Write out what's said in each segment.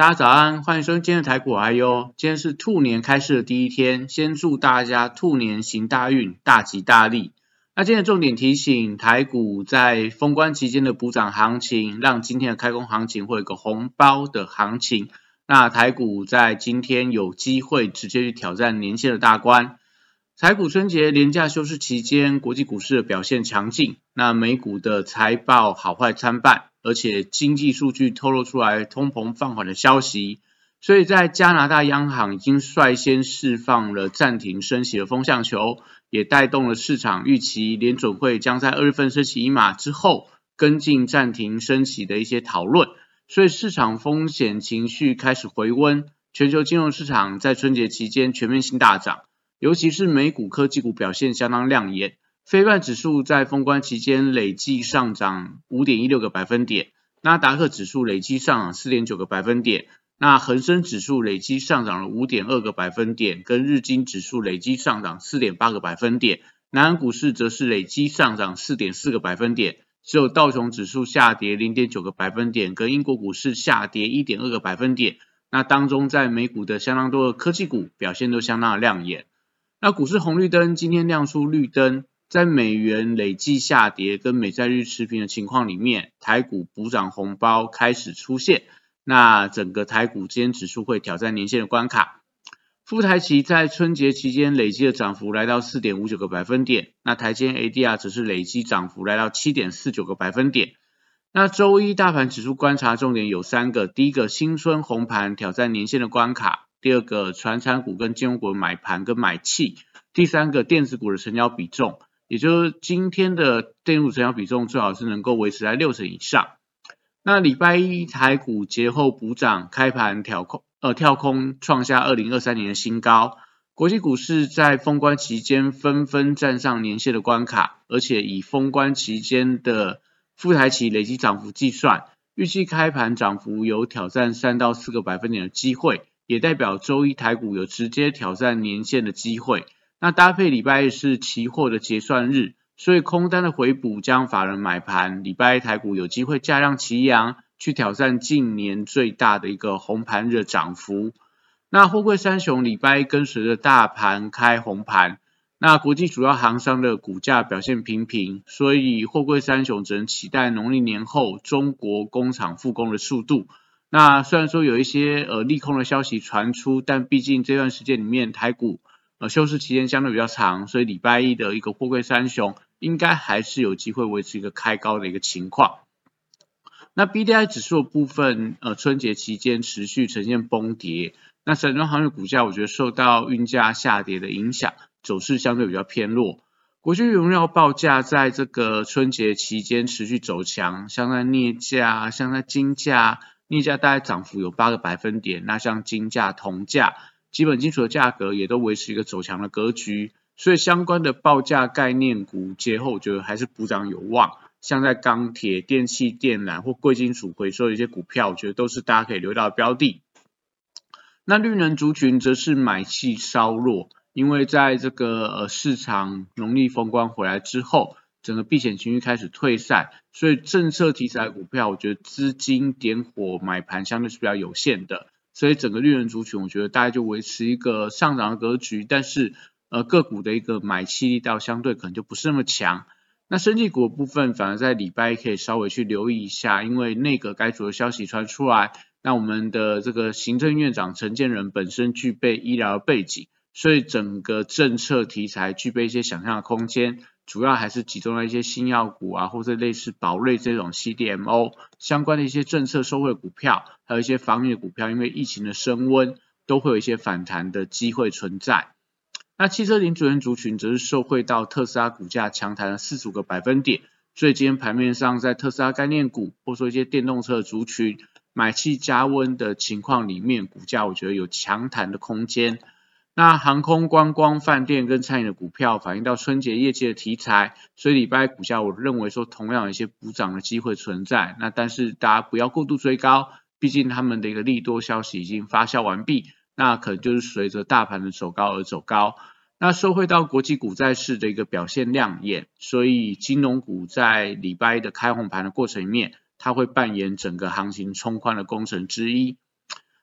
大家早安，欢迎收听今天的台股哎呦，今天是兔年开市的第一天，先祝大家兔年行大运，大吉大利。那今天重点提醒，台股在封关期间的补涨行情，让今天的开工行情会有个红包的行情。那台股在今天有机会直接去挑战年线的大关。台股春节连假休市期间，国际股市的表现强劲，那美股的财报好坏参半。而且经济数据透露出来通膨放缓的消息，所以在加拿大央行已经率先释放了暂停升息的风向球，也带动了市场预期联准会将在二月份升息一码之后跟进暂停升息的一些讨论，所以市场风险情绪开始回温，全球金融市场在春节期间全面性大涨，尤其是美股科技股表现相当亮眼。非半指数在封关期间累计上涨五点一六个百分点，纳达克指数累计上涨四点九个百分点，那恒生指数累计上涨了五点二个百分点，跟日经指数累计上涨四点八个百分点，南韩股市则是累计上涨四点四个百分点，只有道琼指数下跌零点九个百分点，跟英国股市下跌一点二个百分点，那当中在美股的相当多的科技股表现都相当的亮眼，那股市红绿灯今天亮出绿灯。在美元累计下跌跟美债率持平的情况里面，台股补涨红包开始出现，那整个台股间指数会挑战年线的关卡。富台期在春节期间累计的涨幅来到四点五九个百分点，那台间 ADR 则是累计涨幅来到七点四九个百分点。那周一大盘指数观察重点有三个，第一个新春红盘挑战年线的关卡，第二个传产股跟金融股买盘跟买气，第三个电子股的成交比重。也就是今天的电路成交比重最好是能够维持在六成以上。那礼拜一台股节后补涨，开盘跳空，呃跳空创下二零二三年的新高。国际股市在封关期间纷纷站上年线的关卡，而且以封关期间的复台期累计涨幅计算，预计开盘涨幅有挑战三到四个百分点的机会，也代表周一台股有直接挑战年线的机会。那搭配礼拜一是期货的结算日，所以空单的回补将法人买盘，礼拜一台股有机会价量齐扬，去挑战近年最大的一个红盘日涨幅。那货柜三雄礼拜一跟随着大盘开红盘，那国际主要行商的股价表现平平，所以货柜三雄只能期待农历年后中国工厂复工的速度。那虽然说有一些呃利空的消息传出，但毕竟这段时间里面台股。呃，休市期间相对比较长，所以礼拜一的一个货柜三雄应该还是有机会维持一个开高的一个情况。那 B D I 指数部分，呃，春节期间持续呈现崩跌。那散装航运股价，我觉得受到运价下跌的影响，走势相对比较偏弱。国际原料报价在这个春节期间持续走强，像在镍价、像在金价，镍价大概涨幅有八个百分点，那像金价、铜价。基本金属的价格也都维持一个走强的格局，所以相关的报价概念股节后，我觉得还是补涨有望。像在钢铁、电器、电缆或贵金属回收的一些股票，我觉得都是大家可以留到标的。那绿能族群则是买气稍弱，因为在这个呃市场农历风光回来之后，整个避险情绪开始退散，所以政策题材股票，我觉得资金点火买盘相对是比较有限的。所以整个绿人族群，我觉得大概就维持一个上涨的格局，但是呃个股的一个买气力道相对可能就不是那么强。那生技股部分，反而在礼拜可以稍微去留意一下，因为内阁该组的消息传出来，那我们的这个行政院长陈建仁本身具备医疗背景，所以整个政策题材具备一些想象的空间。主要还是集中在一些新药股啊，或者类似宝瑞这种 CDMO 相关的一些政策收惠股票，还有一些防御股票，因为疫情的升温，都会有一些反弹的机会存在。那汽车零组件族群则是受惠到特斯拉股价强弹了四十五个百分点，所以今天盘面上在特斯拉概念股，或者说一些电动车族群买气加温的情况里面，股价我觉得有强弹的空间。那航空、观光、饭店跟餐饮的股票反映到春节业绩的题材，所以礼拜一股价我认为说同样有一些补涨的机会存在。那但是大家不要过度追高，毕竟他们的一个利多消息已经发酵完毕，那可能就是随着大盘的走高而走高。那收回到国际股债市的一个表现亮眼，所以金融股在礼拜一的开红盘的过程里面，它会扮演整个行情冲宽的功臣之一。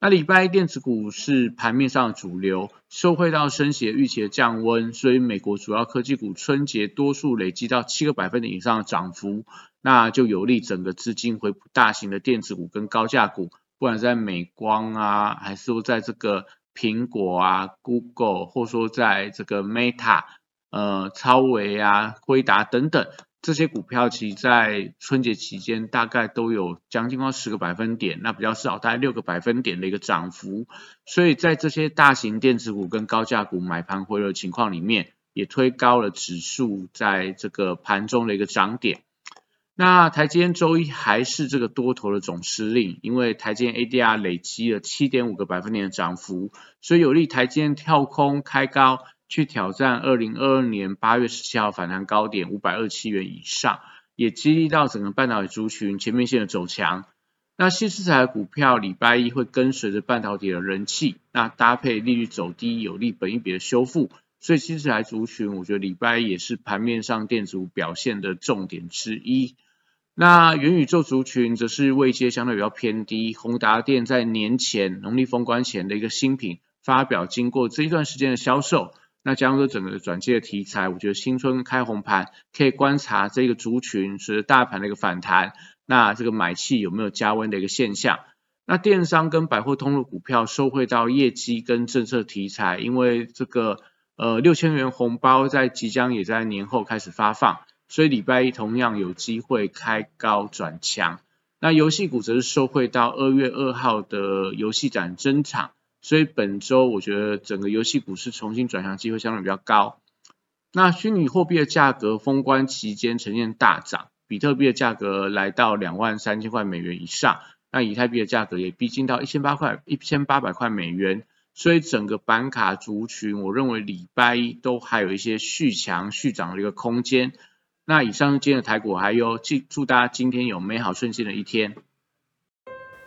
那礼拜电子股是盘面上主流，受惠到升息预期的降温，所以美国主要科技股春节多数累积到七个百分点以上的涨幅，那就有利整个资金回补大型的电子股跟高价股，不管在美光啊，还是说在这个苹果啊、Google，或说在这个 Meta、呃超维啊、辉达等等。这些股票其实在春节期间大概都有将近快十个百分点，那比较少，大概六个百分点的一个涨幅。所以在这些大型电子股跟高价股买盘回流情况里面，也推高了指数在这个盘中的一个涨点。那台积电周一还是这个多头的总司令，因为台积电 ADR 累积了七点五个百分点的涨幅，所以有利台积电跳空开高。去挑战二零二二年八月十七号反弹高点五百二七元以上，也激励到整个半导体族群全面性的走强。那新市材股票礼拜一会跟随着半导体的人气，那搭配利率走低，有利本一比的修复，所以新市材族群我觉得礼拜一也是盘面上电子股表现的重点之一。那元宇宙族群则是位阶相对比较偏低，宏达电在年前农历封关前的一个新品发表，经过这一段时间的销售。那加上整个转机的题材，我觉得新春开红盘可以观察这个族群随着大盘的一个反弹，那这个买气有没有加温的一个现象？那电商跟百货通路股票收回到业绩跟政策题材，因为这个呃六千元红包在即将也在年后开始发放，所以礼拜一同样有机会开高转强。那游戏股则是收回到二月二号的游戏展增场。所以本周我觉得整个游戏股市重新转向机会相对比较高。那虚拟货币的价格封关期间呈现大涨，比特币的价格来到两万三千块美元以上，那以太币的价格也逼近到一千八块一千八百块美元。所以整个板卡族群，我认为礼拜一都还有一些续强续涨的一个空间。那以上是今天的台股，还有祝祝大家今天有美好顺心的一天。